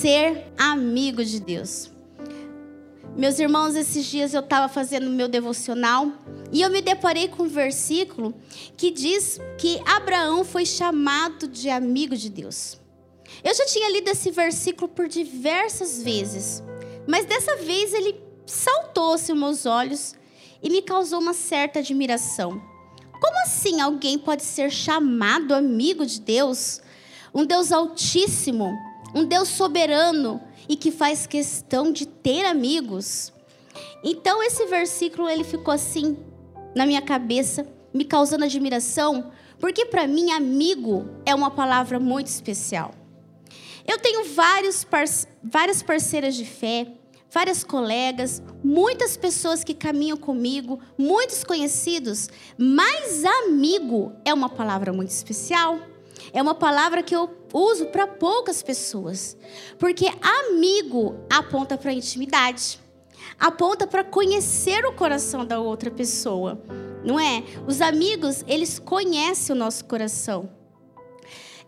Ser amigo de Deus? Meus irmãos, esses dias eu estava fazendo meu devocional e eu me deparei com um versículo que diz que Abraão foi chamado de amigo de Deus. Eu já tinha lido esse versículo por diversas vezes, mas dessa vez ele saltou-se aos meus olhos e me causou uma certa admiração. Como assim alguém pode ser chamado amigo de Deus? Um Deus altíssimo, um Deus soberano e que faz questão de ter amigos. Então esse versículo ele ficou assim na minha cabeça, me causando admiração, porque para mim amigo é uma palavra muito especial. Eu tenho vários várias parceiras de fé, várias colegas, muitas pessoas que caminham comigo, muitos conhecidos, mas amigo é uma palavra muito especial. É uma palavra que eu uso para poucas pessoas, porque amigo aponta para intimidade, aponta para conhecer o coração da outra pessoa, não é? Os amigos, eles conhecem o nosso coração.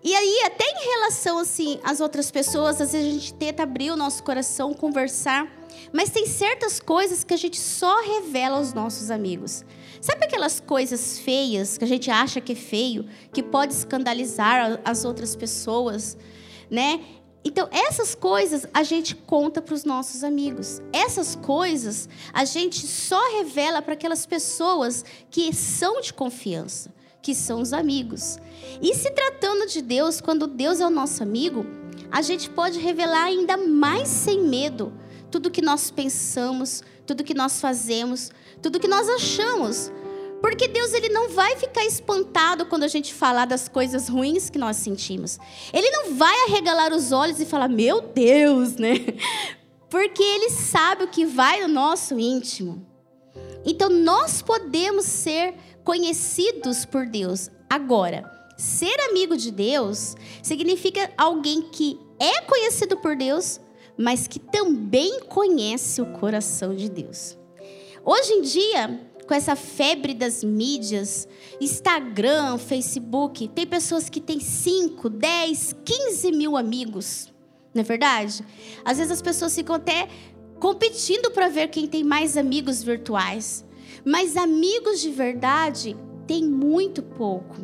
E aí, até em relação assim às outras pessoas, às vezes a gente tenta abrir o nosso coração, conversar, mas tem certas coisas que a gente só revela aos nossos amigos. Sabe aquelas coisas feias que a gente acha que é feio, que pode escandalizar as outras pessoas, né? Então, essas coisas a gente conta para os nossos amigos. Essas coisas a gente só revela para aquelas pessoas que são de confiança que são os amigos. E se tratando de Deus, quando Deus é o nosso amigo, a gente pode revelar ainda mais sem medo tudo que nós pensamos, tudo que nós fazemos, tudo que nós achamos. Porque Deus ele não vai ficar espantado quando a gente falar das coisas ruins que nós sentimos. Ele não vai arregalar os olhos e falar: "Meu Deus", né? Porque ele sabe o que vai no nosso íntimo. Então nós podemos ser conhecidos por Deus. Agora, ser amigo de Deus significa alguém que é conhecido por Deus, mas que também conhece o coração de Deus. Hoje em dia, com essa febre das mídias, Instagram, Facebook, tem pessoas que têm 5, 10, 15 mil amigos. Não é verdade? Às vezes as pessoas ficam até competindo para ver quem tem mais amigos virtuais. Mas amigos de verdade tem muito pouco.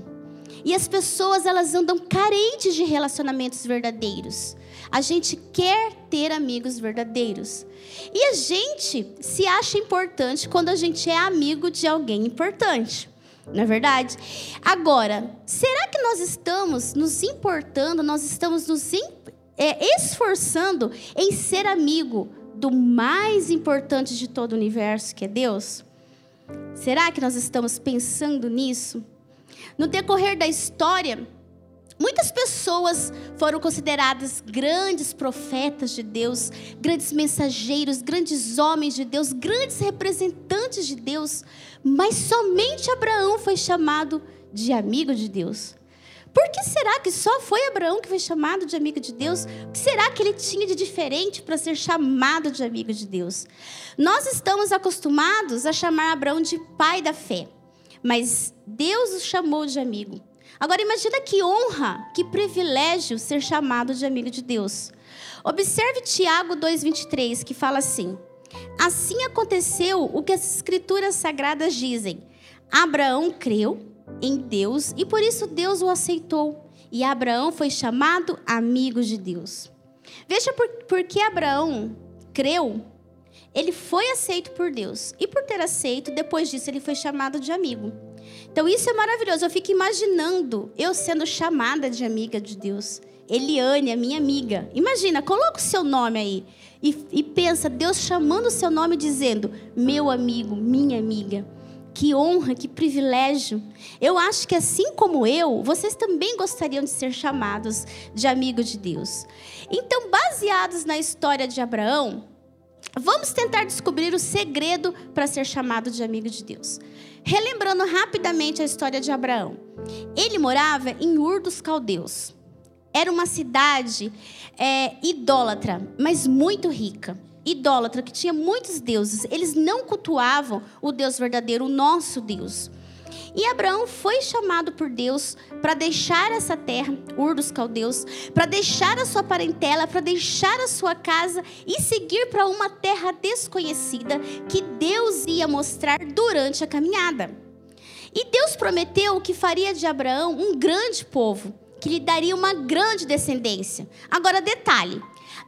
E as pessoas elas andam carentes de relacionamentos verdadeiros. A gente quer ter amigos verdadeiros. E a gente se acha importante quando a gente é amigo de alguém importante. Não é verdade? Agora, será que nós estamos nos importando, nós estamos nos é, esforçando em ser amigo do mais importante de todo o universo, que é Deus? Será que nós estamos pensando nisso? No decorrer da história, muitas pessoas foram consideradas grandes profetas de Deus, grandes mensageiros, grandes homens de Deus, grandes representantes de Deus, mas somente Abraão foi chamado de amigo de Deus. Por que será que só foi Abraão que foi chamado de amigo de Deus? O que será que ele tinha de diferente para ser chamado de amigo de Deus? Nós estamos acostumados a chamar Abraão de pai da fé, mas Deus o chamou de amigo. Agora imagina que honra, que privilégio ser chamado de amigo de Deus. Observe Tiago 2:23, que fala assim: Assim aconteceu o que as escrituras sagradas dizem. Abraão creu em Deus e por isso Deus o aceitou. E Abraão foi chamado amigo de Deus. Veja por, por que Abraão creu. Ele foi aceito por Deus. E por ter aceito, depois disso, ele foi chamado de amigo. Então isso é maravilhoso. Eu fico imaginando eu sendo chamada de amiga de Deus. Eliane, a minha amiga. Imagina, coloca o seu nome aí. E, e pensa, Deus chamando o seu nome dizendo: meu amigo, minha amiga. Que honra, que privilégio. Eu acho que assim como eu, vocês também gostariam de ser chamados de amigo de Deus. Então, baseados na história de Abraão, vamos tentar descobrir o segredo para ser chamado de amigo de Deus. Relembrando rapidamente a história de Abraão. Ele morava em Ur dos Caldeus. Era uma cidade é, idólatra, mas muito rica idólatra, que tinha muitos deuses. Eles não cultuavam o Deus verdadeiro, o nosso Deus. E Abraão foi chamado por Deus para deixar essa terra, Ur dos Caldeus, para deixar a sua parentela, para deixar a sua casa e seguir para uma terra desconhecida que Deus ia mostrar durante a caminhada. E Deus prometeu que faria de Abraão um grande povo, que lhe daria uma grande descendência. Agora, detalhe: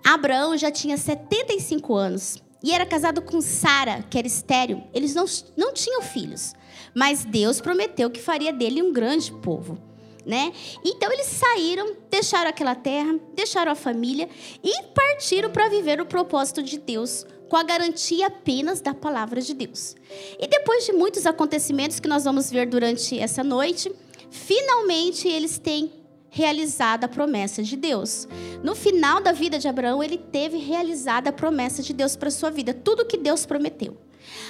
Abraão já tinha 75 anos e era casado com Sara, que era estéril. Eles não, não tinham filhos. Mas Deus prometeu que faria dele um grande povo. Né? Então eles saíram, deixaram aquela terra, deixaram a família e partiram para viver o propósito de Deus, com a garantia apenas da palavra de Deus. E depois de muitos acontecimentos que nós vamos ver durante essa noite, finalmente eles têm realizado a promessa de Deus. No final da vida de Abraão, ele teve realizada a promessa de Deus para sua vida, tudo que Deus prometeu.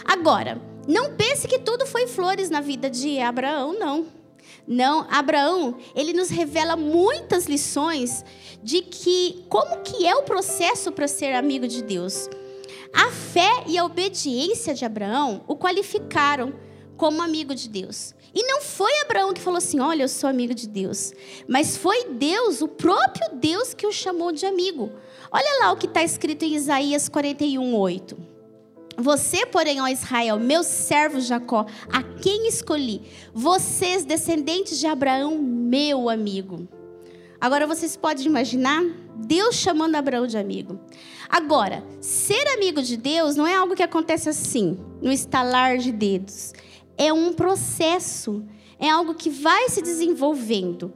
Agora, não pense que tudo foi flores na vida de Abraão, não. Não, Abraão, ele nos revela muitas lições de que como que é o processo para ser amigo de Deus. A fé e a obediência de Abraão o qualificaram como amigo de Deus. E não foi Abraão que falou assim: Olha, eu sou amigo de Deus. Mas foi Deus, o próprio Deus, que o chamou de amigo. Olha lá o que está escrito em Isaías 41, 8. Você, porém, ó Israel, meu servo Jacó, a quem escolhi, vocês, descendentes de Abraão, meu amigo. Agora vocês podem imaginar Deus chamando Abraão de amigo. Agora, ser amigo de Deus não é algo que acontece assim, no estalar de dedos. É um processo é algo que vai se desenvolvendo.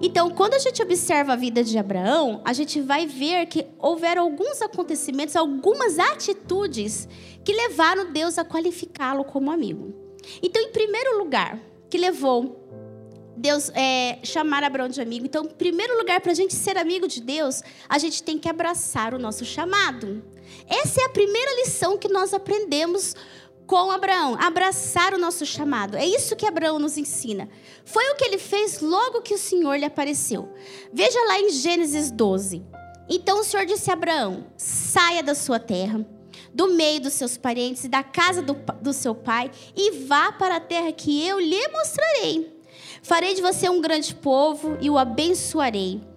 Então, quando a gente observa a vida de Abraão, a gente vai ver que houveram alguns acontecimentos, algumas atitudes que levaram Deus a qualificá-lo como amigo. Então, em primeiro lugar, que levou Deus é, chamar Abraão de amigo. Então, em primeiro lugar, para a gente ser amigo de Deus, a gente tem que abraçar o nosso chamado. Essa é a primeira lição que nós aprendemos com Abraão, abraçar o nosso chamado. É isso que Abraão nos ensina. Foi o que ele fez logo que o Senhor lhe apareceu. Veja lá em Gênesis 12. Então o Senhor disse a Abraão: saia da sua terra, do meio dos seus parentes e da casa do, do seu pai, e vá para a terra que eu lhe mostrarei. Farei de você um grande povo e o abençoarei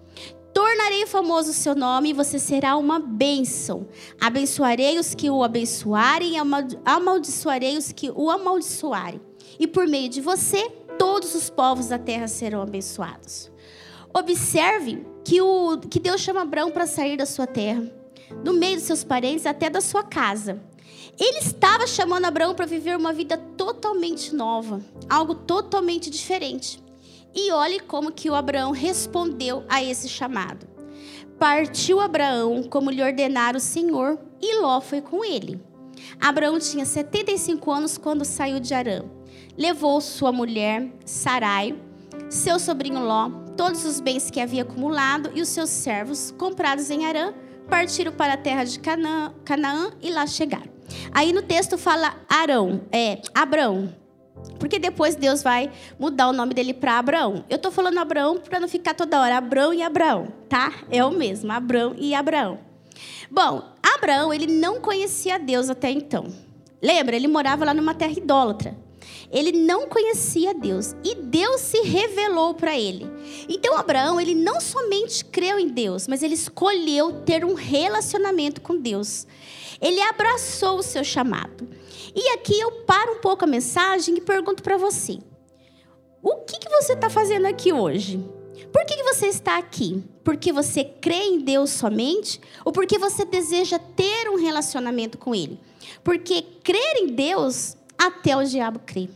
tornarei famoso o seu nome e você será uma bênção. Abençoarei os que o abençoarem e amaldiçoarei os que o amaldiçoarem. E por meio de você, todos os povos da terra serão abençoados. Observe que, o, que Deus chama Abraão para sair da sua terra, do meio dos seus parentes, até da sua casa. Ele estava chamando Abraão para viver uma vida totalmente nova, algo totalmente diferente. E olhe como que o Abraão respondeu a esse chamado. Partiu Abraão como lhe ordenara o Senhor, e Ló foi com ele. Abraão tinha 75 anos quando saiu de Arã. Levou sua mulher, Sarai, seu sobrinho Ló, todos os bens que havia acumulado e os seus servos, comprados em Arã, partiram para a terra de Canaã, Canaã e lá chegaram. Aí no texto fala Arão, é Abraão. Porque depois Deus vai mudar o nome dele para Abraão. Eu estou falando Abraão para não ficar toda hora Abraão e Abraão, tá? É o mesmo, Abraão e Abraão. Bom, Abraão, ele não conhecia Deus até então. Lembra? Ele morava lá numa terra idólatra. Ele não conhecia Deus e Deus se revelou para ele. Então Abraão, ele não somente creu em Deus, mas ele escolheu ter um relacionamento com Deus. Ele abraçou o seu chamado. E aqui eu paro um pouco a mensagem e pergunto para você: o que, que você está fazendo aqui hoje? Por que, que você está aqui? Porque você crê em Deus somente? Ou porque você deseja ter um relacionamento com Ele? Porque crer em Deus, até o diabo crê.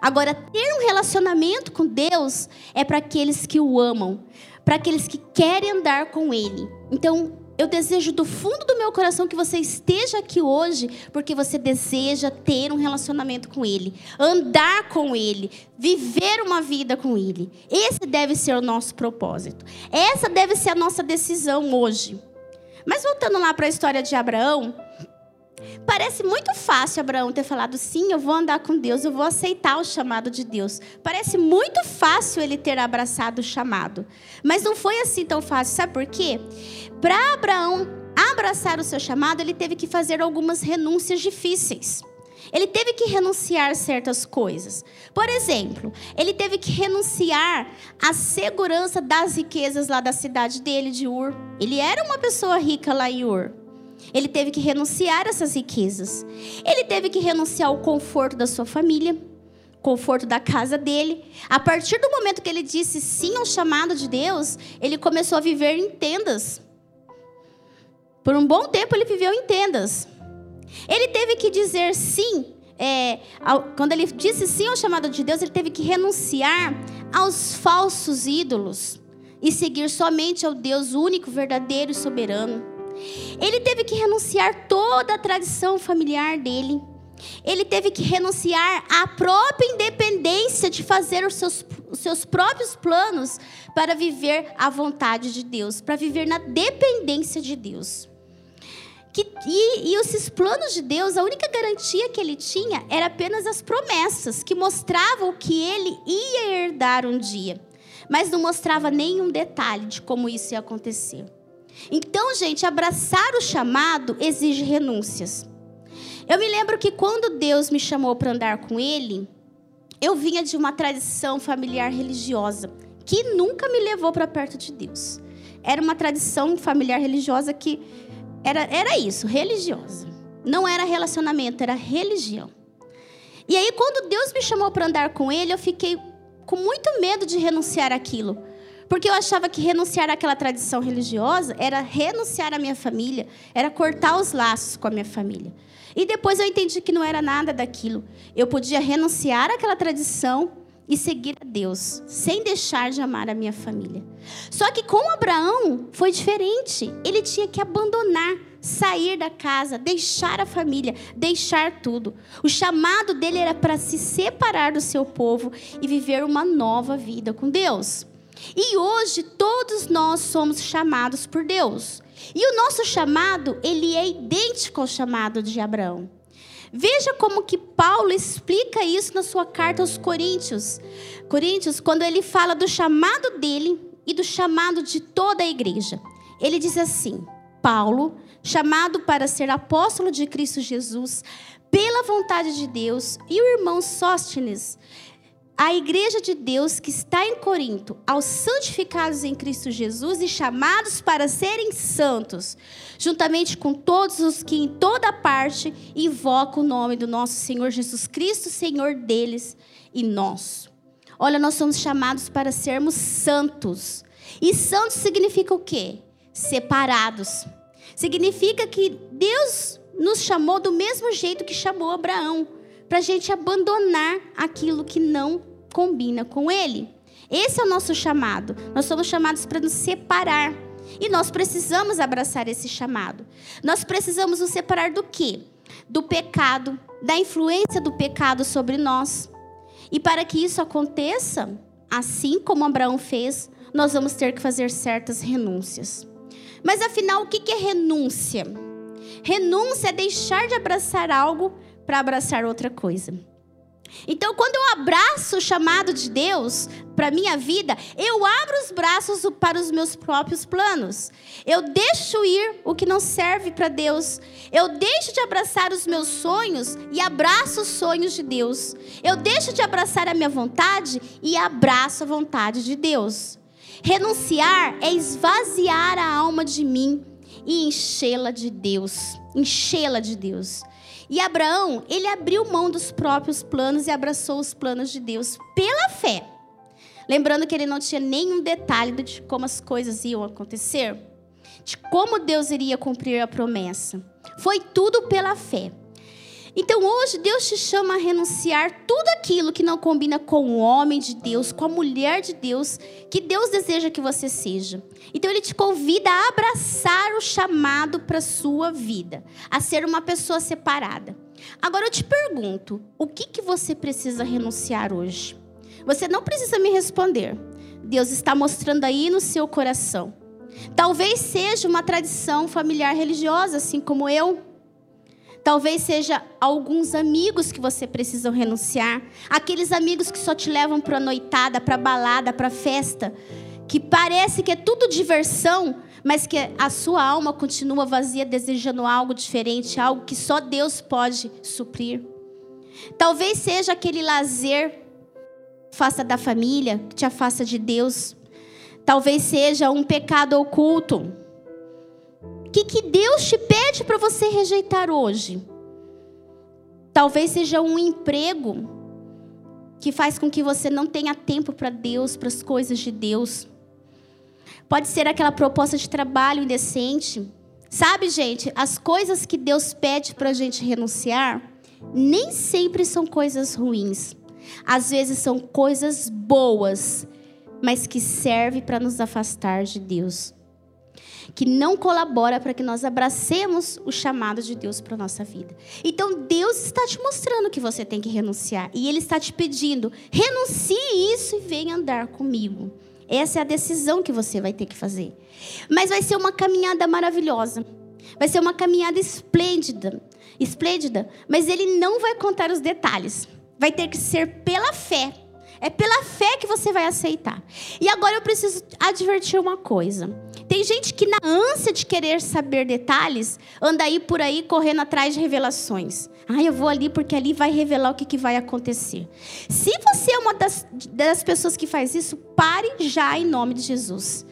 Agora, ter um relacionamento com Deus é para aqueles que o amam, para aqueles que querem andar com Ele. Então, eu desejo do fundo do meu coração que você esteja aqui hoje, porque você deseja ter um relacionamento com Ele, andar com Ele, viver uma vida com Ele. Esse deve ser o nosso propósito. Essa deve ser a nossa decisão hoje. Mas voltando lá para a história de Abraão, Parece muito fácil Abraão ter falado sim, eu vou andar com Deus, eu vou aceitar o chamado de Deus. Parece muito fácil ele ter abraçado o chamado. Mas não foi assim tão fácil, sabe por quê? Para Abraão abraçar o seu chamado, ele teve que fazer algumas renúncias difíceis. Ele teve que renunciar certas coisas. Por exemplo, ele teve que renunciar à segurança das riquezas lá da cidade dele, de Ur. Ele era uma pessoa rica lá em Ur. Ele teve que renunciar a essas riquezas. Ele teve que renunciar ao conforto da sua família, conforto da casa dele. A partir do momento que ele disse sim ao chamado de Deus, ele começou a viver em tendas. Por um bom tempo ele viveu em tendas. Ele teve que dizer sim. É, ao, quando ele disse sim ao chamado de Deus, ele teve que renunciar aos falsos ídolos e seguir somente ao Deus único, verdadeiro e soberano. Ele teve que renunciar toda a tradição familiar dele. Ele teve que renunciar à própria independência de fazer os seus, os seus próprios planos para viver a vontade de Deus, para viver na dependência de Deus. Que, e, e esses planos de Deus, a única garantia que ele tinha era apenas as promessas, que mostravam que ele ia herdar um dia, mas não mostrava nenhum detalhe de como isso ia acontecer. Então, gente, abraçar o chamado exige renúncias. Eu me lembro que quando Deus me chamou para andar com Ele, eu vinha de uma tradição familiar religiosa que nunca me levou para perto de Deus. Era uma tradição familiar religiosa que era, era isso, religiosa. Não era relacionamento, era religião. E aí, quando Deus me chamou para andar com Ele, eu fiquei com muito medo de renunciar aquilo. Porque eu achava que renunciar àquela tradição religiosa era renunciar à minha família, era cortar os laços com a minha família. E depois eu entendi que não era nada daquilo. Eu podia renunciar àquela tradição e seguir a Deus, sem deixar de amar a minha família. Só que com Abraão foi diferente. Ele tinha que abandonar, sair da casa, deixar a família, deixar tudo. O chamado dele era para se separar do seu povo e viver uma nova vida com Deus. E hoje todos nós somos chamados por Deus. E o nosso chamado, ele é idêntico ao chamado de Abraão. Veja como que Paulo explica isso na sua carta aos Coríntios. Coríntios, quando ele fala do chamado dele e do chamado de toda a igreja. Ele diz assim: Paulo, chamado para ser apóstolo de Cristo Jesus, pela vontade de Deus, e o irmão Sóstenes, a igreja de Deus que está em Corinto, aos santificados em Cristo Jesus e chamados para serem santos, juntamente com todos os que em toda parte invocam o nome do nosso Senhor Jesus Cristo, Senhor deles e nós. Olha, nós somos chamados para sermos santos. E santos significa o quê? Separados. Significa que Deus nos chamou do mesmo jeito que chamou Abraão para a gente abandonar aquilo que não combina com Ele. Esse é o nosso chamado. Nós somos chamados para nos separar. E nós precisamos abraçar esse chamado. Nós precisamos nos separar do quê? Do pecado, da influência do pecado sobre nós. E para que isso aconteça, assim como Abraão fez, nós vamos ter que fazer certas renúncias. Mas afinal, o que é renúncia? Renúncia é deixar de abraçar algo para abraçar outra coisa. Então, quando eu abraço o chamado de Deus para minha vida, eu abro os braços para os meus próprios planos. Eu deixo ir o que não serve para Deus. Eu deixo de abraçar os meus sonhos e abraço os sonhos de Deus. Eu deixo de abraçar a minha vontade e abraço a vontade de Deus. Renunciar é esvaziar a alma de mim e enchê-la de Deus. Enchê-la de Deus. E Abraão, ele abriu mão dos próprios planos e abraçou os planos de Deus pela fé. Lembrando que ele não tinha nenhum detalhe de como as coisas iam acontecer, de como Deus iria cumprir a promessa. Foi tudo pela fé. Então hoje Deus te chama a renunciar tudo aquilo que não combina com o homem de Deus, com a mulher de Deus, que Deus deseja que você seja. Então ele te convida a abraçar o chamado para sua vida, a ser uma pessoa separada. Agora eu te pergunto, o que que você precisa renunciar hoje? Você não precisa me responder. Deus está mostrando aí no seu coração. Talvez seja uma tradição familiar religiosa, assim como eu. Talvez seja alguns amigos que você precisa renunciar, aqueles amigos que só te levam para noitada, para balada, para festa, que parece que é tudo diversão, mas que a sua alma continua vazia, desejando algo diferente, algo que só Deus pode suprir. Talvez seja aquele lazer afasta da família, que te afasta de Deus. Talvez seja um pecado oculto. Que, que Deus te pede para você rejeitar hoje? Talvez seja um emprego que faz com que você não tenha tempo para Deus, para as coisas de Deus. Pode ser aquela proposta de trabalho indecente. Sabe, gente, as coisas que Deus pede para a gente renunciar nem sempre são coisas ruins. Às vezes são coisas boas, mas que servem para nos afastar de Deus. Que não colabora para que nós abracemos o chamado de Deus para a nossa vida. Então Deus está te mostrando que você tem que renunciar. E Ele está te pedindo: renuncie isso e venha andar comigo. Essa é a decisão que você vai ter que fazer. Mas vai ser uma caminhada maravilhosa. Vai ser uma caminhada esplêndida, esplêndida, mas ele não vai contar os detalhes. Vai ter que ser pela fé. É pela fé que você vai aceitar. E agora eu preciso advertir uma coisa. Tem gente que, na ânsia de querer saber detalhes, anda aí por aí correndo atrás de revelações. Ah, eu vou ali porque ali vai revelar o que, que vai acontecer. Se você é uma das, das pessoas que faz isso, pare já em nome de Jesus.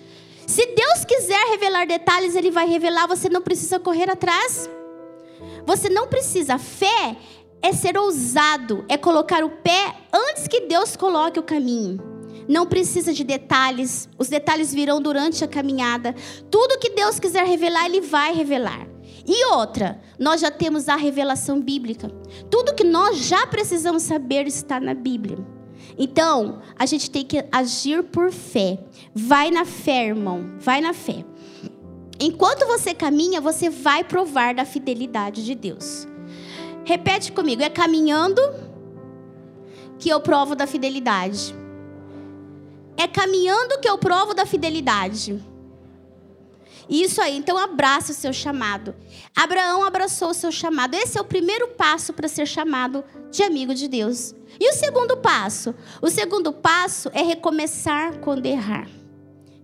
Se Deus quiser revelar detalhes, Ele vai revelar, você não precisa correr atrás. Você não precisa. Fé é ser ousado, é colocar o pé antes que Deus coloque o caminho. Não precisa de detalhes, os detalhes virão durante a caminhada. Tudo que Deus quiser revelar, Ele vai revelar. E outra, nós já temos a revelação bíblica. Tudo que nós já precisamos saber está na Bíblia. Então, a gente tem que agir por fé. Vai na fé, irmão. Vai na fé. Enquanto você caminha, você vai provar da fidelidade de Deus. Repete comigo: é caminhando que eu provo da fidelidade. É caminhando que eu provo da fidelidade. Isso aí, então abraça o seu chamado. Abraão abraçou o seu chamado. Esse é o primeiro passo para ser chamado de amigo de Deus. E o segundo passo? O segundo passo é recomeçar quando errar.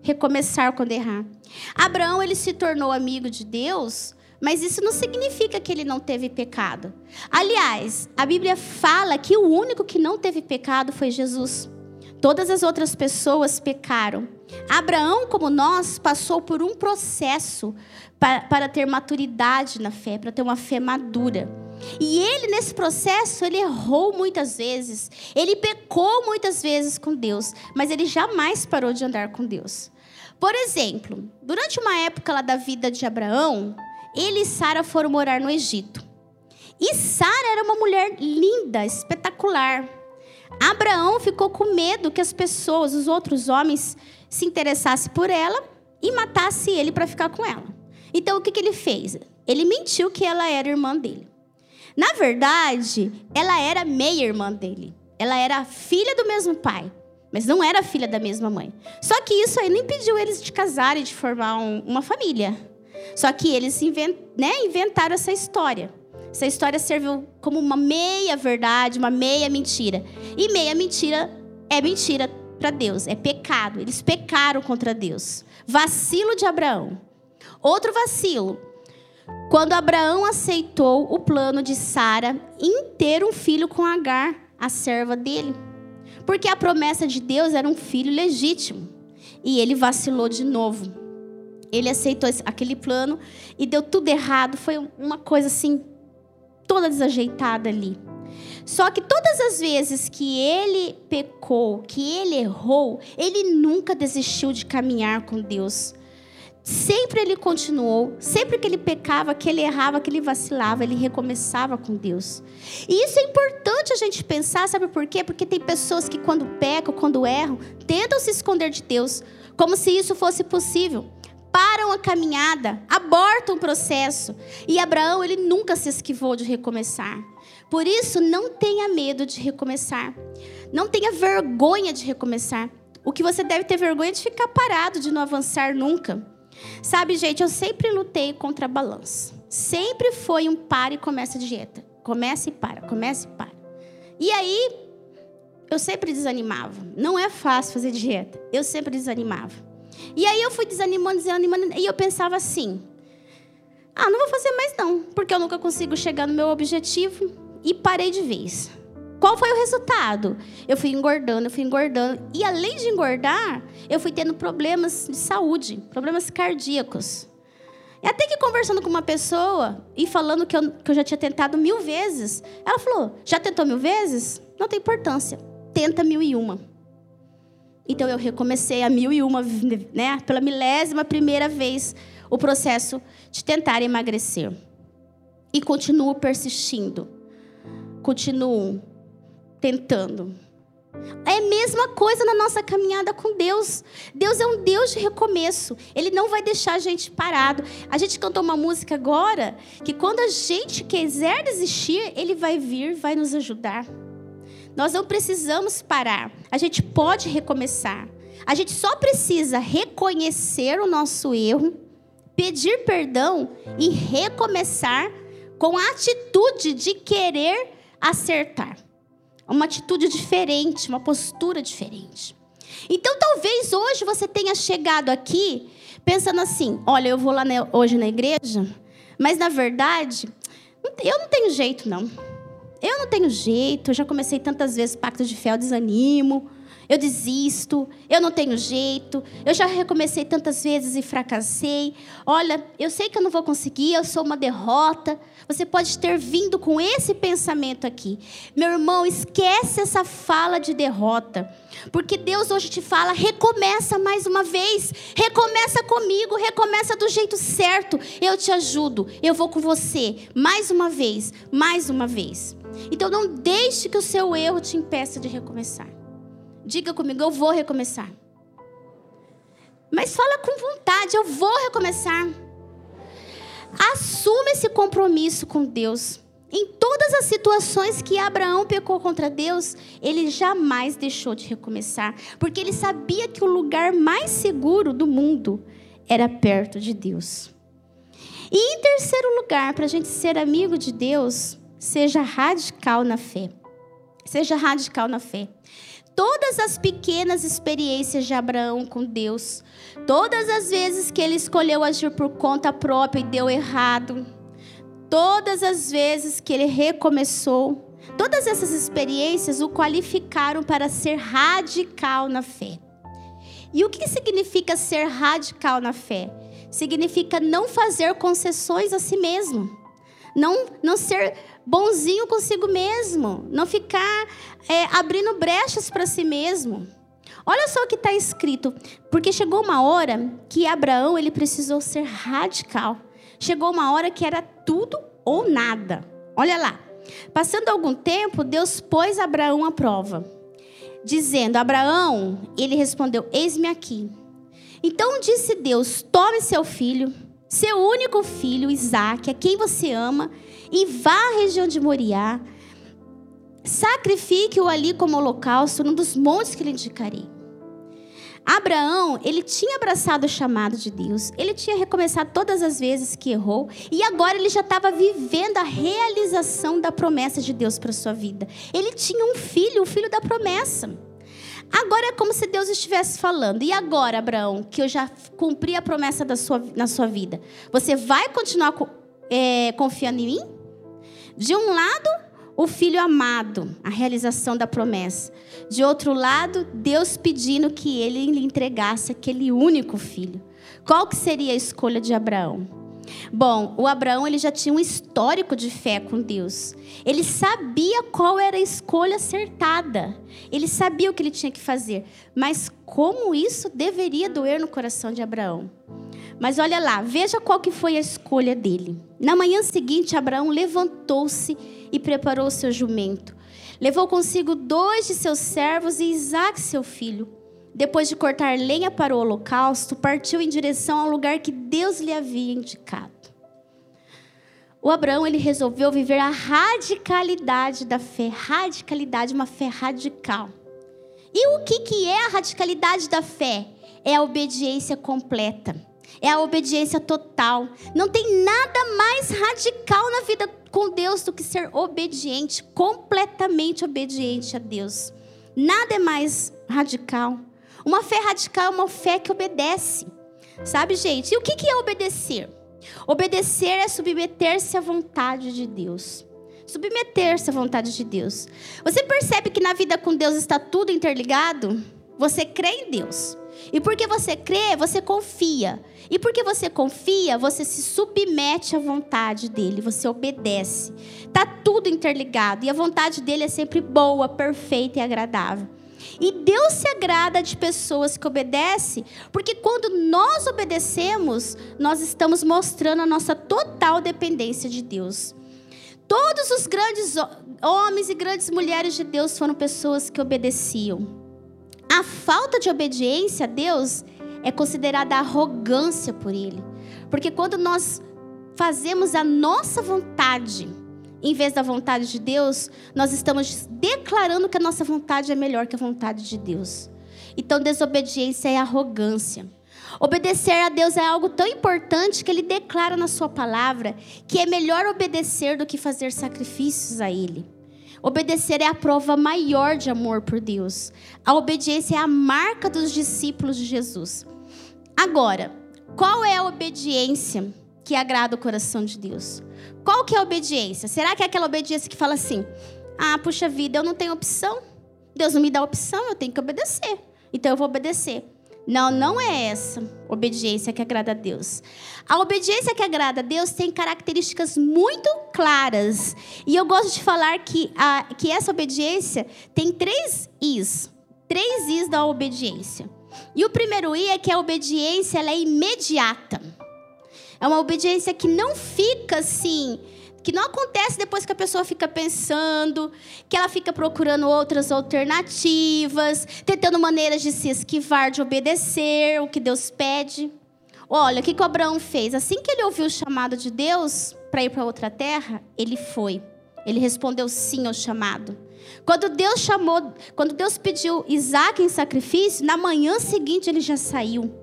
Recomeçar quando errar. Abraão ele se tornou amigo de Deus mas isso não significa que ele não teve pecado. Aliás, a Bíblia fala que o único que não teve pecado foi Jesus. Todas as outras pessoas pecaram. Abraão, como nós, passou por um processo para, para ter maturidade na fé, para ter uma fé madura. E ele, nesse processo, ele errou muitas vezes. Ele pecou muitas vezes com Deus. Mas ele jamais parou de andar com Deus. Por exemplo, durante uma época lá da vida de Abraão, ele e Sara foram morar no Egito. E Sara era uma mulher linda, espetacular. Abraão ficou com medo que as pessoas, os outros homens, se interessassem por ela e matassem ele para ficar com ela. Então o que, que ele fez? Ele mentiu que ela era irmã dele. Na verdade, ela era meia-irmã dele. Ela era filha do mesmo pai, mas não era filha da mesma mãe. Só que isso aí não impediu eles de casarem, de formar um, uma família. Só que eles invent, né, inventaram essa história. Essa história serviu como uma meia verdade, uma meia mentira. E meia mentira é mentira para Deus, é pecado. Eles pecaram contra Deus. Vacilo de Abraão. Outro vacilo. Quando Abraão aceitou o plano de Sara em ter um filho com Agar, a serva dele. Porque a promessa de Deus era um filho legítimo. E ele vacilou de novo. Ele aceitou aquele plano e deu tudo errado. Foi uma coisa assim, toda desajeitada ali. Só que todas as vezes que ele pecou, que ele errou, ele nunca desistiu de caminhar com Deus. Sempre ele continuou, sempre que ele pecava, que ele errava, que ele vacilava, ele recomeçava com Deus. E isso é importante a gente pensar, sabe por quê? Porque tem pessoas que quando pecam, quando erram, tentam se esconder de Deus, como se isso fosse possível param a caminhada, abortam o processo. E Abraão, ele nunca se esquivou de recomeçar. Por isso, não tenha medo de recomeçar. Não tenha vergonha de recomeçar. O que você deve ter vergonha é de ficar parado, de não avançar nunca. Sabe, gente, eu sempre lutei contra a balança. Sempre foi um para e começa a dieta. Começa e para, começa e para. E aí, eu sempre desanimava. Não é fácil fazer dieta. Eu sempre desanimava. E aí eu fui desanimando, desanimando, e eu pensava assim: ah, não vou fazer mais não, porque eu nunca consigo chegar no meu objetivo. e parei de vez. Qual foi o resultado? Eu fui engordando, eu fui engordando. E além de engordar, eu fui tendo problemas de saúde, problemas cardíacos. E até que conversando com uma pessoa e falando que eu, que eu já tinha tentado mil vezes, ela falou: Já tentou mil vezes? Não tem importância. Tenta mil e uma. Então eu recomecei a mil e uma, né, pela milésima primeira vez, o processo de tentar emagrecer. E continuo persistindo. Continuo tentando. É a mesma coisa na nossa caminhada com Deus. Deus é um Deus de recomeço. Ele não vai deixar a gente parado. A gente cantou uma música agora que quando a gente quiser desistir, Ele vai vir, vai nos ajudar. Nós não precisamos parar. A gente pode recomeçar. A gente só precisa reconhecer o nosso erro, pedir perdão e recomeçar com a atitude de querer acertar uma atitude diferente, uma postura diferente. Então, talvez hoje você tenha chegado aqui pensando assim: olha, eu vou lá hoje na igreja, mas na verdade, eu não tenho jeito, não. Eu não tenho jeito, eu já comecei tantas vezes pacto de fé, eu desanimo, eu desisto, eu não tenho jeito, eu já recomecei tantas vezes e fracassei. Olha, eu sei que eu não vou conseguir, eu sou uma derrota. Você pode ter vindo com esse pensamento aqui. Meu irmão, esquece essa fala de derrota. Porque Deus hoje te fala: recomeça mais uma vez. Recomeça comigo, recomeça do jeito certo. Eu te ajudo, eu vou com você. Mais uma vez, mais uma vez. Então não deixe que o seu erro te impeça de recomeçar. Diga comigo, eu vou recomeçar. Mas fala com vontade, eu vou recomeçar. Assuma esse compromisso com Deus. Em todas as situações que Abraão pecou contra Deus, ele jamais deixou de recomeçar, porque ele sabia que o lugar mais seguro do mundo era perto de Deus. E em terceiro lugar, para a gente ser amigo de Deus, seja radical na fé. Seja radical na fé todas as pequenas experiências de Abraão com Deus, todas as vezes que ele escolheu agir por conta própria e deu errado, todas as vezes que ele recomeçou, todas essas experiências o qualificaram para ser radical na fé. E o que significa ser radical na fé? Significa não fazer concessões a si mesmo. Não, não ser bonzinho consigo mesmo, não ficar é, abrindo brechas para si mesmo. Olha só o que está escrito, porque chegou uma hora que Abraão ele precisou ser radical. Chegou uma hora que era tudo ou nada. Olha lá. Passando algum tempo, Deus pôs Abraão à prova, dizendo: Abraão, ele respondeu: Eis-me aqui. Então disse Deus: Tome seu filho, seu único filho, Isaque, a quem você ama, e vá à região de Moriá, sacrifique-o ali como holocausto num dos montes que lhe indicarei. Abraão, ele tinha abraçado o chamado de Deus, ele tinha recomeçado todas as vezes que errou, e agora ele já estava vivendo a realização da promessa de Deus para sua vida. Ele tinha um filho, o filho da promessa. Agora é como se Deus estivesse falando. E agora, Abraão, que eu já cumpri a promessa da sua, na sua vida, você vai continuar é, confiando em mim? De um lado, o filho amado, a realização da promessa. De outro lado, Deus pedindo que ele lhe entregasse aquele único filho. Qual que seria a escolha de Abraão? Bom, o Abraão ele já tinha um histórico de fé com Deus. Ele sabia qual era a escolha acertada. Ele sabia o que ele tinha que fazer. Mas como isso deveria doer no coração de Abraão? Mas olha lá, veja qual que foi a escolha dele. Na manhã seguinte, Abraão levantou-se e preparou o seu jumento. Levou consigo dois de seus servos e Isaac, seu filho. Depois de cortar lenha para o holocausto, partiu em direção ao lugar que Deus lhe havia indicado. O Abraão ele resolveu viver a radicalidade da fé, radicalidade, uma fé radical. E o que, que é a radicalidade da fé? É a obediência completa é a obediência total. Não tem nada mais radical na vida com Deus do que ser obediente, completamente obediente a Deus. Nada é mais radical. Uma fé radical é uma fé que obedece. Sabe, gente? E o que é obedecer? Obedecer é submeter-se à vontade de Deus. submeter-se à vontade de Deus. Você percebe que na vida com Deus está tudo interligado? Você crê em Deus. E porque você crê, você confia. E porque você confia, você se submete à vontade dele, você obedece. Tá tudo interligado e a vontade dele é sempre boa, perfeita e agradável. E Deus se agrada de pessoas que obedecem, porque quando nós obedecemos, nós estamos mostrando a nossa total dependência de Deus. Todos os grandes homens e grandes mulheres de Deus foram pessoas que obedeciam. A falta de obediência a Deus é considerada arrogância por Ele. Porque quando nós fazemos a nossa vontade, em vez da vontade de Deus, nós estamos declarando que a nossa vontade é melhor que a vontade de Deus. Então, desobediência é arrogância. Obedecer a Deus é algo tão importante que ele declara na sua palavra que é melhor obedecer do que fazer sacrifícios a ele. Obedecer é a prova maior de amor por Deus. A obediência é a marca dos discípulos de Jesus. Agora, qual é a obediência que agrada o coração de Deus? Qual que é a obediência? Será que é aquela obediência que fala assim: "Ah, puxa vida, eu não tenho opção. Deus não me dá opção, eu tenho que obedecer. Então eu vou obedecer." Não, não é essa obediência que agrada a Deus. A obediência que agrada a Deus tem características muito claras. E eu gosto de falar que, a, que essa obediência tem três Is. Três Is da obediência. E o primeiro I é que a obediência ela é imediata. É uma obediência que não fica assim que não acontece depois que a pessoa fica pensando, que ela fica procurando outras alternativas, tentando maneiras de se esquivar de obedecer o que Deus pede. Olha, o que, que Abraão fez? Assim que ele ouviu o chamado de Deus para ir para outra terra, ele foi. Ele respondeu sim ao chamado. Quando Deus chamou, quando Deus pediu Isaac em sacrifício, na manhã seguinte ele já saiu.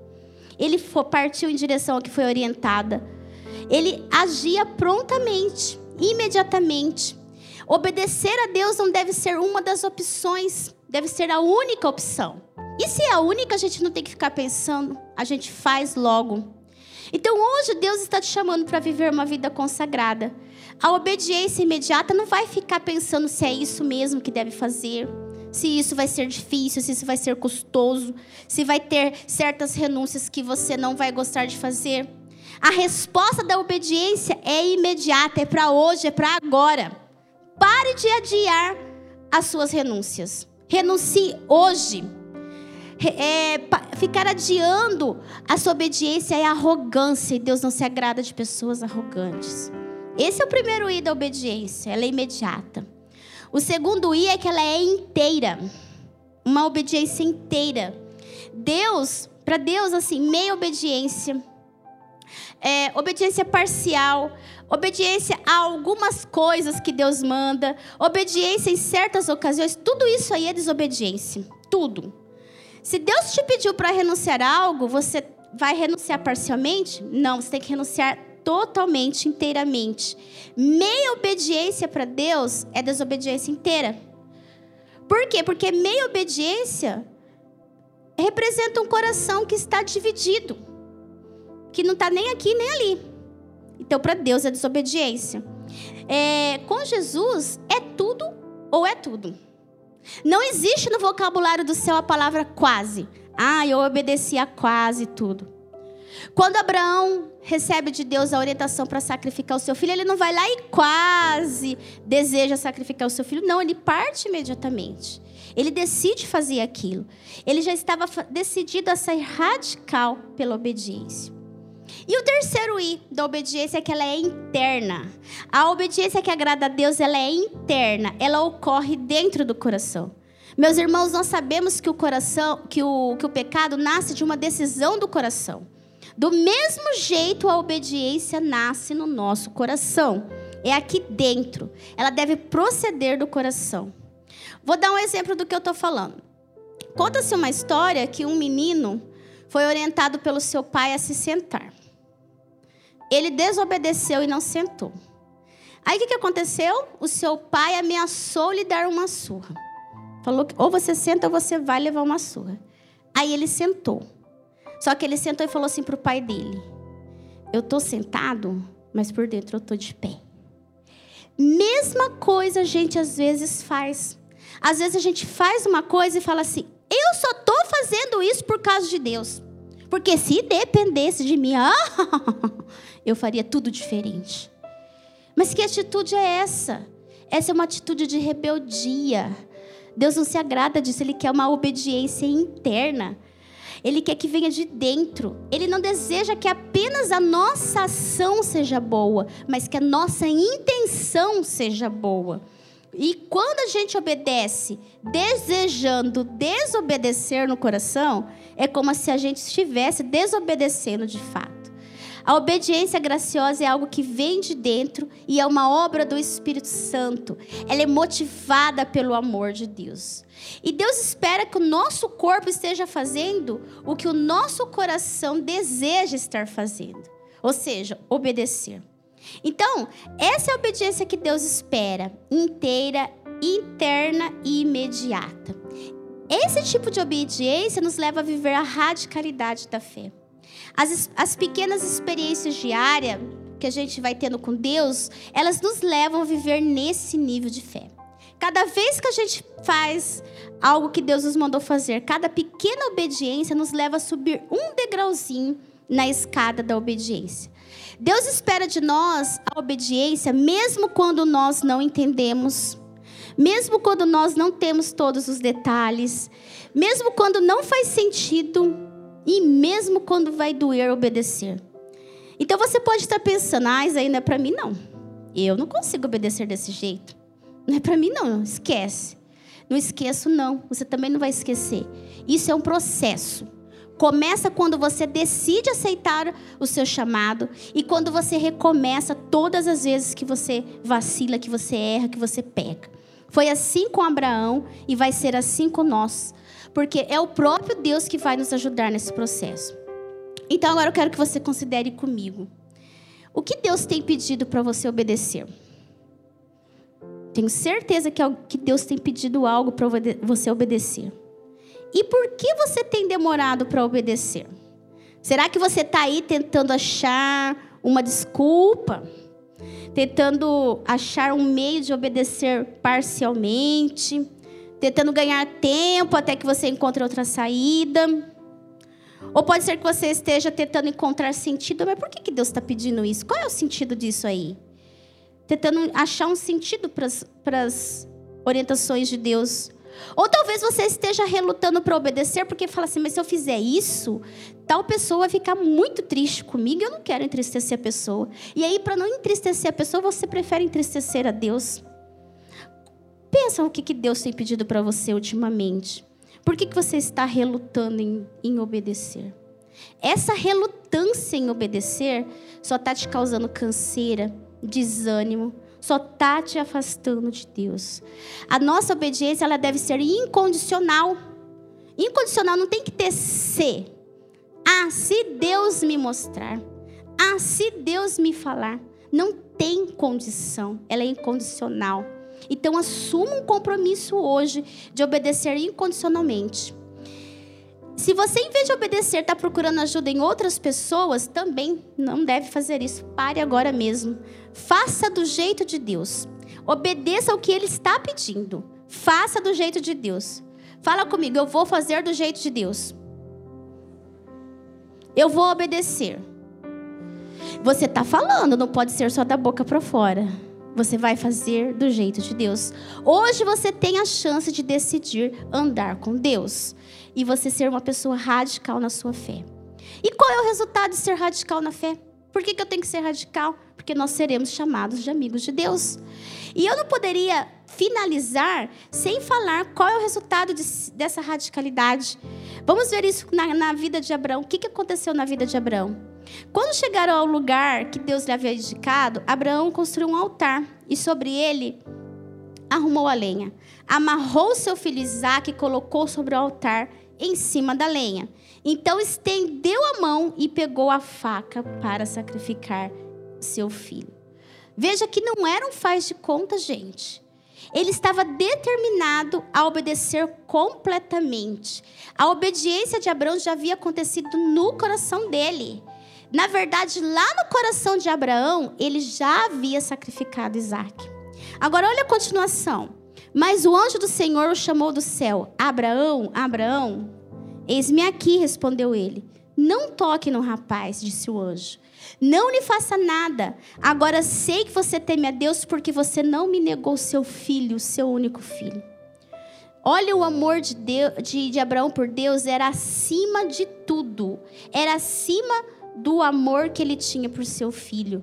Ele partiu em direção ao que foi orientada ele agia prontamente, imediatamente. Obedecer a Deus não deve ser uma das opções, deve ser a única opção. E se é a única, a gente não tem que ficar pensando, a gente faz logo. Então hoje Deus está te chamando para viver uma vida consagrada. A obediência imediata não vai ficar pensando se é isso mesmo que deve fazer, se isso vai ser difícil, se isso vai ser custoso, se vai ter certas renúncias que você não vai gostar de fazer. A resposta da obediência é imediata, é para hoje, é para agora. Pare de adiar as suas renúncias. Renuncie hoje. É, ficar adiando a sua obediência é arrogância e Deus não se agrada de pessoas arrogantes. Esse é o primeiro I da obediência, ela é imediata. O segundo I é que ela é inteira, uma obediência inteira. Deus, para Deus, assim, meia obediência é, obediência parcial, obediência a algumas coisas que Deus manda, obediência em certas ocasiões, tudo isso aí é desobediência. Tudo. Se Deus te pediu para renunciar a algo, você vai renunciar parcialmente? Não, você tem que renunciar totalmente, inteiramente. Meia obediência para Deus é desobediência inteira. Por quê? Porque meia obediência representa um coração que está dividido que não está nem aqui nem ali. Então, para Deus é desobediência. É, com Jesus, é tudo ou é tudo. Não existe no vocabulário do céu a palavra quase. Ah, eu obedeci a quase tudo. Quando Abraão recebe de Deus a orientação para sacrificar o seu filho, ele não vai lá e quase deseja sacrificar o seu filho. Não, ele parte imediatamente. Ele decide fazer aquilo. Ele já estava decidido a sair radical pela obediência. E o terceiro I da obediência é que ela é interna. A obediência que agrada a Deus, ela é interna, ela ocorre dentro do coração. Meus irmãos, nós sabemos que o coração, que o, que o pecado nasce de uma decisão do coração. Do mesmo jeito, a obediência nasce no nosso coração. É aqui dentro. Ela deve proceder do coração. Vou dar um exemplo do que eu estou falando. Conta-se uma história que um menino foi orientado pelo seu pai a se sentar. Ele desobedeceu e não sentou. Aí o que, que aconteceu? O seu pai ameaçou lhe dar uma surra. Falou que ou você senta ou você vai levar uma surra. Aí ele sentou. Só que ele sentou e falou assim para o pai dele: Eu estou sentado, mas por dentro eu estou de pé. Mesma coisa a gente às vezes faz. Às vezes a gente faz uma coisa e fala assim: eu só estou fazendo isso por causa de Deus. Porque se dependesse de mim, ah, eu faria tudo diferente. Mas que atitude é essa? Essa é uma atitude de rebeldia. Deus não se agrada disso, Ele quer uma obediência interna. Ele quer que venha de dentro. Ele não deseja que apenas a nossa ação seja boa, mas que a nossa intenção seja boa. E quando a gente obedece, desejando desobedecer no coração, é como se a gente estivesse desobedecendo de fato. A obediência graciosa é algo que vem de dentro e é uma obra do Espírito Santo. Ela é motivada pelo amor de Deus. E Deus espera que o nosso corpo esteja fazendo o que o nosso coração deseja estar fazendo, ou seja, obedecer. Então, essa é a obediência que Deus espera, inteira, interna e imediata. Esse tipo de obediência nos leva a viver a radicalidade da fé. As, as pequenas experiências diárias que a gente vai tendo com Deus, elas nos levam a viver nesse nível de fé. Cada vez que a gente faz algo que Deus nos mandou fazer, cada pequena obediência nos leva a subir um degrauzinho na escada da obediência. Deus espera de nós a obediência, mesmo quando nós não entendemos, mesmo quando nós não temos todos os detalhes, mesmo quando não faz sentido e mesmo quando vai doer obedecer. Então você pode estar pensando, ah, isso aí não é para mim não. Eu não consigo obedecer desse jeito. Não é para mim não, esquece. Não esqueço não, você também não vai esquecer. Isso é um processo. Começa quando você decide aceitar o seu chamado e quando você recomeça todas as vezes que você vacila, que você erra, que você peca. Foi assim com Abraão e vai ser assim com nós porque é o próprio Deus que vai nos ajudar nesse processo. Então agora eu quero que você considere comigo. O que Deus tem pedido para você obedecer? Tenho certeza que Deus tem pedido algo para você obedecer. E por que você tem demorado para obedecer? Será que você está aí tentando achar uma desculpa? Tentando achar um meio de obedecer parcialmente? Tentando ganhar tempo até que você encontre outra saída. Ou pode ser que você esteja tentando encontrar sentido, mas por que, que Deus está pedindo isso? Qual é o sentido disso aí? Tentando achar um sentido para as orientações de Deus. Ou talvez você esteja relutando para obedecer porque fala assim: mas se eu fizer isso, tal pessoa vai ficar muito triste comigo, eu não quero entristecer a pessoa. E aí, para não entristecer a pessoa, você prefere entristecer a Deus. Pensa o que, que Deus tem pedido para você ultimamente. Por que, que você está relutando em, em obedecer? Essa relutância em obedecer só está te causando canseira, desânimo, só está te afastando de Deus. A nossa obediência ela deve ser incondicional. Incondicional não tem que ter se. Ah, se Deus me mostrar. Ah, se Deus me falar. Não tem condição. Ela é incondicional. Então, assuma um compromisso hoje de obedecer incondicionalmente. Se você, em vez de obedecer, está procurando ajuda em outras pessoas, também não deve fazer isso. Pare agora mesmo. Faça do jeito de Deus. Obedeça ao que Ele está pedindo. Faça do jeito de Deus. Fala comigo, eu vou fazer do jeito de Deus. Eu vou obedecer. Você está falando, não pode ser só da boca para fora. Você vai fazer do jeito de Deus. Hoje você tem a chance de decidir andar com Deus e você ser uma pessoa radical na sua fé. E qual é o resultado de ser radical na fé? Por que, que eu tenho que ser radical? Porque nós seremos chamados de amigos de Deus. E eu não poderia finalizar sem falar qual é o resultado de, dessa radicalidade. Vamos ver isso na, na vida de Abraão. O que, que aconteceu na vida de Abraão? Quando chegaram ao lugar que Deus lhe havia indicado, Abraão construiu um altar e sobre ele arrumou a lenha. Amarrou seu filho Isaque e colocou sobre o altar em cima da lenha. Então estendeu a mão e pegou a faca para sacrificar seu filho. Veja que não era um faz de conta, gente. Ele estava determinado a obedecer completamente. A obediência de Abraão já havia acontecido no coração dele. Na verdade, lá no coração de Abraão, ele já havia sacrificado Isaac. Agora olha a continuação. Mas o anjo do Senhor o chamou do céu: Abraão, Abraão. Eis-me aqui, respondeu ele. Não toque no rapaz, disse o anjo. Não lhe faça nada. Agora sei que você teme a Deus porque você não me negou seu filho, seu único filho. Olha o amor de, Deus, de, de Abraão por Deus era acima de tudo. Era acima do amor que ele tinha por seu filho.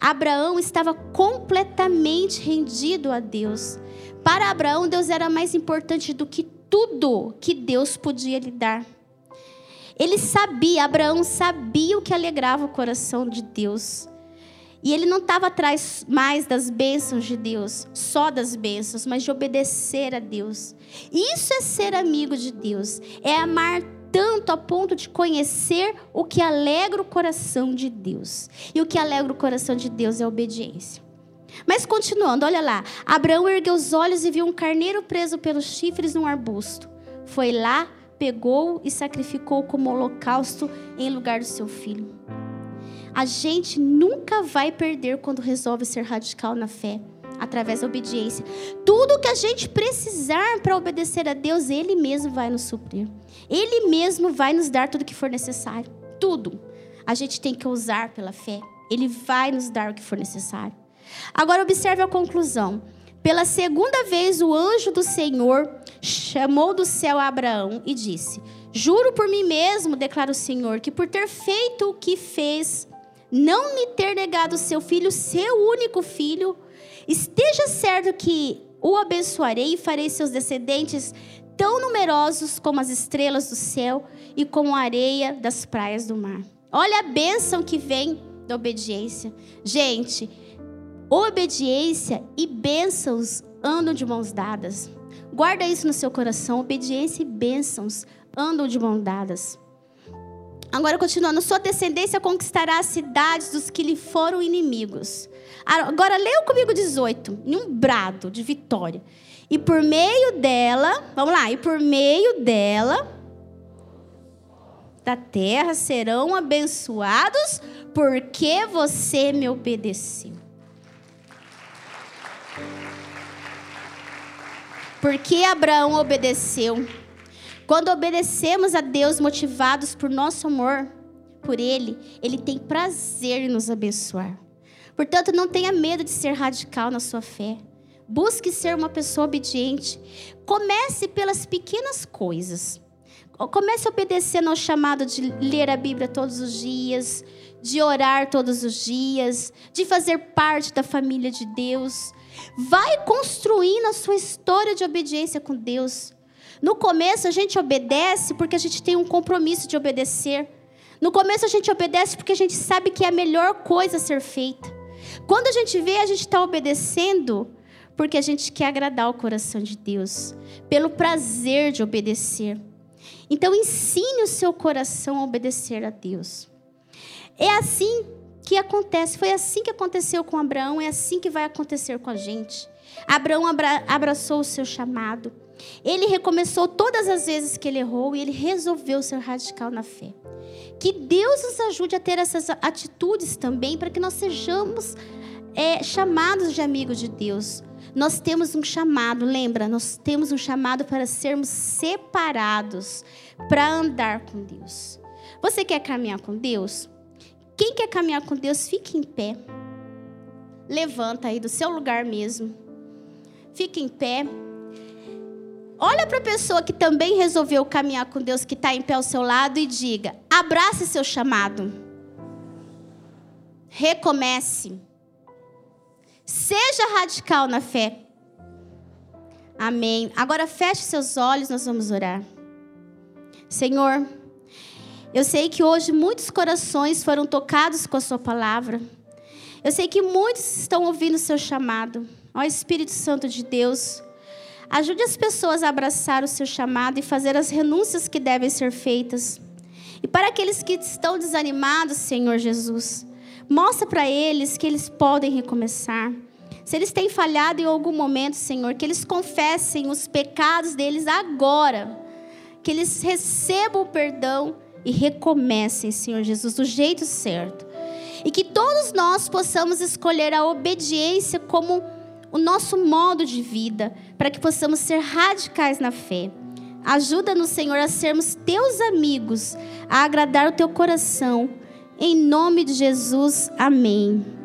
Abraão estava completamente rendido a Deus. Para Abraão, Deus era mais importante do que tudo que Deus podia lhe dar. Ele sabia, Abraão sabia o que alegrava o coração de Deus. E ele não estava atrás mais das bênçãos de Deus, só das bênçãos, mas de obedecer a Deus. Isso é ser amigo de Deus, é amar tanto a ponto de conhecer o que alegra o coração de Deus. E o que alegra o coração de Deus é a obediência. Mas continuando, olha lá. Abraão ergueu os olhos e viu um carneiro preso pelos chifres num arbusto. Foi lá, pegou e sacrificou como holocausto em lugar do seu filho. A gente nunca vai perder quando resolve ser radical na fé através da obediência. Tudo que a gente precisar para obedecer a Deus, Ele mesmo vai nos suprir. Ele mesmo vai nos dar tudo que for necessário. Tudo. A gente tem que usar pela fé. Ele vai nos dar o que for necessário. Agora observe a conclusão. Pela segunda vez o anjo do Senhor chamou do céu a Abraão e disse: Juro por mim mesmo, declara o Senhor, que por ter feito o que fez, não me ter negado seu filho, seu único filho, esteja certo que o abençoarei e farei seus descendentes tão numerosos como as estrelas do céu e como a areia das praias do mar. Olha a bênção que vem da obediência. Gente, obediência e bênçãos andam de mãos dadas. Guarda isso no seu coração. Obediência e bênçãos andam de mãos dadas. Agora, continuando, sua descendência conquistará as cidades dos que lhe foram inimigos. Agora, leia comigo 18, em um brado de vitória. E por meio dela, vamos lá, e por meio dela, da terra serão abençoados, porque você me obedeceu. Porque Abraão obedeceu. Quando obedecemos a Deus motivados por nosso amor por Ele, Ele tem prazer em nos abençoar. Portanto, não tenha medo de ser radical na sua fé. Busque ser uma pessoa obediente. Comece pelas pequenas coisas. Comece obedecendo ao chamado de ler a Bíblia todos os dias, de orar todos os dias, de fazer parte da família de Deus. Vai construindo a sua história de obediência com Deus. No começo a gente obedece porque a gente tem um compromisso de obedecer. No começo a gente obedece porque a gente sabe que é a melhor coisa a ser feita. Quando a gente vê, a gente está obedecendo porque a gente quer agradar o coração de Deus, pelo prazer de obedecer. Então ensine o seu coração a obedecer a Deus. É assim que acontece, foi assim que aconteceu com Abraão, é assim que vai acontecer com a gente. Abraão abra abraçou o seu chamado. Ele recomeçou todas as vezes que ele errou e ele resolveu ser radical na fé. Que Deus nos ajude a ter essas atitudes também para que nós sejamos é, chamados de amigos de Deus. Nós temos um chamado, lembra? Nós temos um chamado para sermos separados, para andar com Deus. Você quer caminhar com Deus? Quem quer caminhar com Deus, fique em pé. Levanta aí do seu lugar mesmo. Fique em pé. Olha para a pessoa que também resolveu caminhar com Deus, que está em pé ao seu lado, e diga: abrace seu chamado. Recomece. Seja radical na fé. Amém. Agora feche seus olhos, nós vamos orar. Senhor, eu sei que hoje muitos corações foram tocados com a Sua palavra. Eu sei que muitos estão ouvindo o Seu chamado. Ó Espírito Santo de Deus, Ajude as pessoas a abraçar o seu chamado e fazer as renúncias que devem ser feitas. E para aqueles que estão desanimados, Senhor Jesus, mostra para eles que eles podem recomeçar. Se eles têm falhado em algum momento, Senhor, que eles confessem os pecados deles agora. Que eles recebam o perdão e recomecem, Senhor Jesus, do jeito certo. E que todos nós possamos escolher a obediência como o nosso modo de vida, para que possamos ser radicais na fé. Ajuda-nos, Senhor, a sermos teus amigos, a agradar o teu coração. Em nome de Jesus, amém.